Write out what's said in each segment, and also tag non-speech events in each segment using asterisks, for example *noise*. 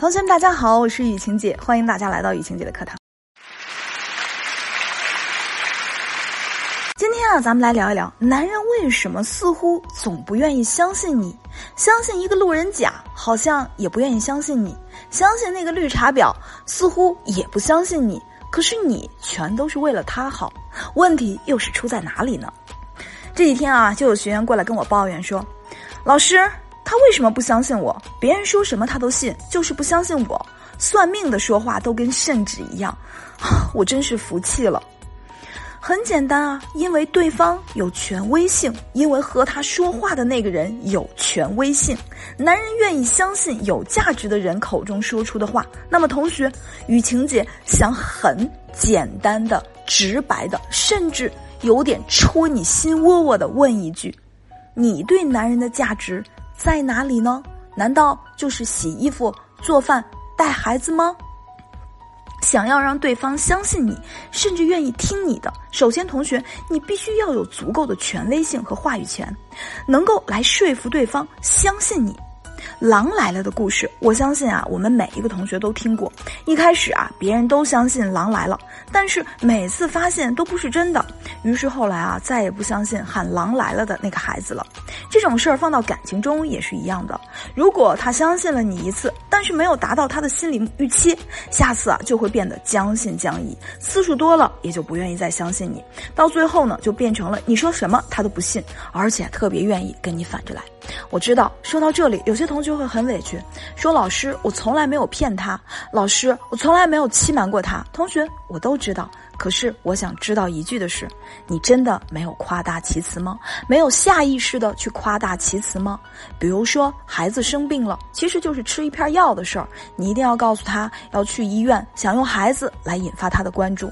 同学们，大家好，我是雨晴姐，欢迎大家来到雨晴姐的课堂。今天啊，咱们来聊一聊，男人为什么似乎总不愿意相信你？相信一个路人甲，好像也不愿意相信你；相信那个绿茶婊，似乎也不相信你。可是你全都是为了他好，问题又是出在哪里呢？这几天啊，就有学员过来跟我抱怨说：“老师，他为什么不相信我？别人说什么他都信，就是不相信我。算命的说话都跟圣旨一样，啊 *sighs* 我真是服气了。”很简单啊，因为对方有权威性，因为和他说话的那个人有权威性。男人愿意相信有价值的人口中说出的话。那么，同学，雨晴姐想很简单的、直白的，甚至有点戳你心窝窝的问一句：你对男人的价值在哪里呢？难道就是洗衣服、做饭、带孩子吗？想要让对方相信你，甚至愿意听你的，首先，同学，你必须要有足够的权威性和话语权，能够来说服对方相信你。狼来了的故事，我相信啊，我们每一个同学都听过。一开始啊，别人都相信狼来了，但是每次发现都不是真的，于是后来啊，再也不相信喊狼来了的那个孩子了。这种事儿放到感情中也是一样的。如果他相信了你一次，但是没有达到他的心理预期，下次啊就会变得将信将疑，次数多了也就不愿意再相信你，到最后呢，就变成了你说什么他都不信，而且特别愿意跟你反着来。我知道，说到这里，有些同学会很委屈，说：“老师，我从来没有骗他，老师，我从来没有欺瞒过他。”同学，我都知道。可是我想知道一句的是，你真的没有夸大其词吗？没有下意识的去夸大其词吗？比如说孩子生病了，其实就是吃一片药的事儿，你一定要告诉他要去医院，想用孩子来引发他的关注。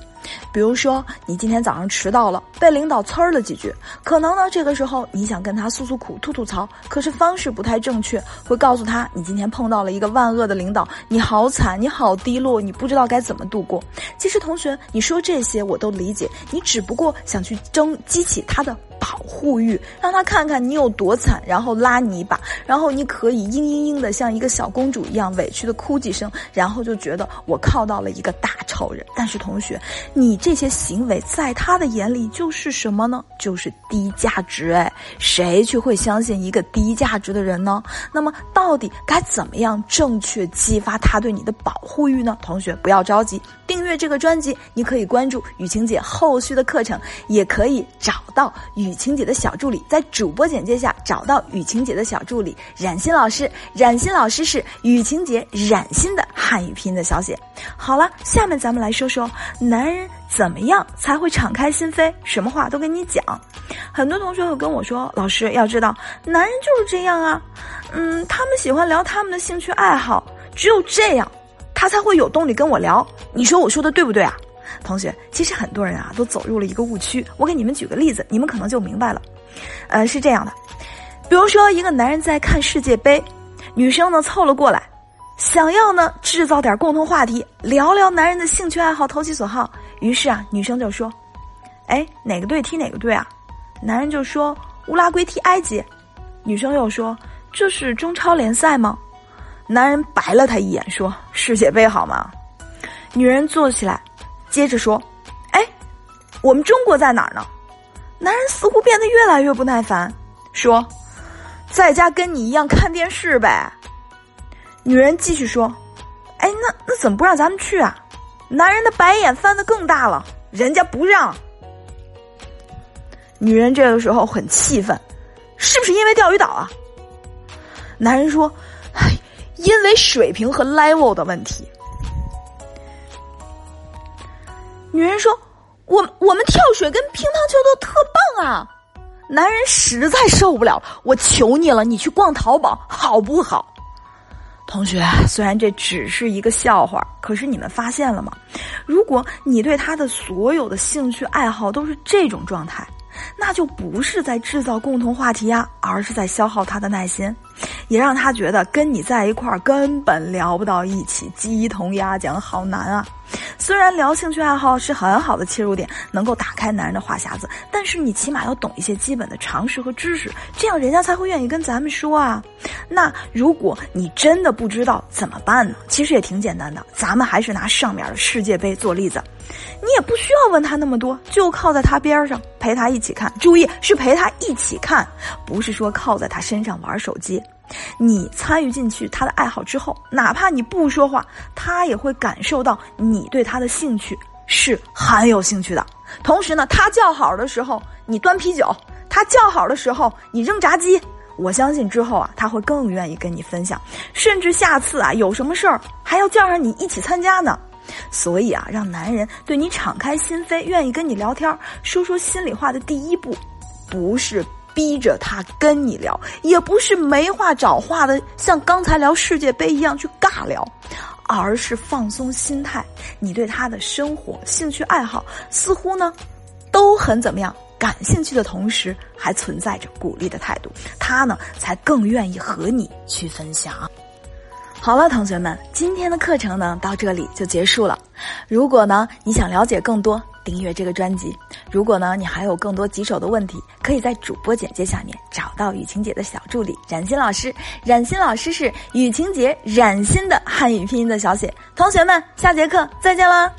比如说你今天早上迟到了，被领导呲儿了几句，可能呢这个时候你想跟他诉诉苦、吐吐槽，可是方式不太正确，会告诉他你今天碰到了一个万恶的领导，你好惨，你好低落，你不知道该怎么度过。其实同学，你说这。些我都理解，你只不过想去争激起他的保护欲，让他看看你有多惨，然后拉你一把，然后你可以嘤嘤嘤的像一个小公主一样委屈的哭几声，然后就觉得我靠到了一个大超人。但是同学，你这些行为在他的眼里就是什么呢？就是低价值哎，谁去会相信一个低价值的人呢？那么到底该怎么样正确激发他对你的保护欲呢？同学不要着急，订阅这个专辑，你可以关。注雨晴姐后续的课程，也可以找到雨晴姐的小助理，在主播简介下找到雨晴姐的小助理冉欣老师。冉欣老师是雨晴姐冉欣的汉语拼音的小写。好了，下面咱们来说说男人怎么样才会敞开心扉，什么话都跟你讲。很多同学会跟我说，老师要知道，男人就是这样啊，嗯，他们喜欢聊他们的兴趣爱好，只有这样，他才会有动力跟我聊。你说我说的对不对啊？同学，其实很多人啊都走入了一个误区。我给你们举个例子，你们可能就明白了。呃，是这样的，比如说一个男人在看世界杯，女生呢凑了过来，想要呢制造点共同话题，聊聊男人的兴趣爱好、投其所好。于是啊，女生就说：“哎，哪个队踢哪个队啊？”男人就说：“乌拉圭踢埃及。”女生又说：“这是中超联赛吗？”男人白了他一眼，说：“世界杯好吗？”女人坐起来。接着说：“哎，我们中国在哪儿呢？”男人似乎变得越来越不耐烦，说：“在家跟你一样看电视呗。”女人继续说：“哎，那那怎么不让咱们去啊？”男人的白眼翻得更大了，人家不让。女人这个时候很气愤，是不是因为钓鱼岛啊？男人说：“因为水平和 level 的问题。”女人说：“我我们跳水跟乒乓球都特棒啊！”男人实在受不了，我求你了，你去逛淘宝好不好？同学，虽然这只是一个笑话，可是你们发现了吗？如果你对他的所有的兴趣爱好都是这种状态，那就不是在制造共同话题啊，而是在消耗他的耐心，也让他觉得跟你在一块儿根本聊不到一起，鸡同鸭讲，好难啊！虽然聊兴趣爱好是很好的切入点，能够打开男人的话匣子，但是你起码要懂一些基本的常识和知识，这样人家才会愿意跟咱们说啊。那如果你真的不知道怎么办呢？其实也挺简单的，咱们还是拿上面的世界杯做例子，你也不需要问他那么多，就靠在他边上陪他一起看。注意，是陪他一起看，不是说靠在他身上玩手机。你参与进去他的爱好之后，哪怕你不说话，他也会感受到你对他的兴趣是很有兴趣的。同时呢，他叫好的时候，你端啤酒；他叫好的时候，你扔炸鸡。我相信之后啊，他会更愿意跟你分享，甚至下次啊有什么事儿还要叫上你一起参加呢。所以啊，让男人对你敞开心扉，愿意跟你聊天，说说心里话的第一步，不是。逼着他跟你聊，也不是没话找话的，像刚才聊世界杯一样去尬聊，而是放松心态。你对他的生活、兴趣爱好似乎呢，都很怎么样？感兴趣的同时，还存在着鼓励的态度，他呢才更愿意和你去分享。好了，同学们，今天的课程呢到这里就结束了。如果呢你想了解更多，订阅这个专辑。如果呢你还有更多棘手的问题，可以在主播简介下面找到雨晴姐的小助理冉欣老师。冉欣老师是雨晴姐冉欣的汉语拼音的小写。同学们，下节课再见啦！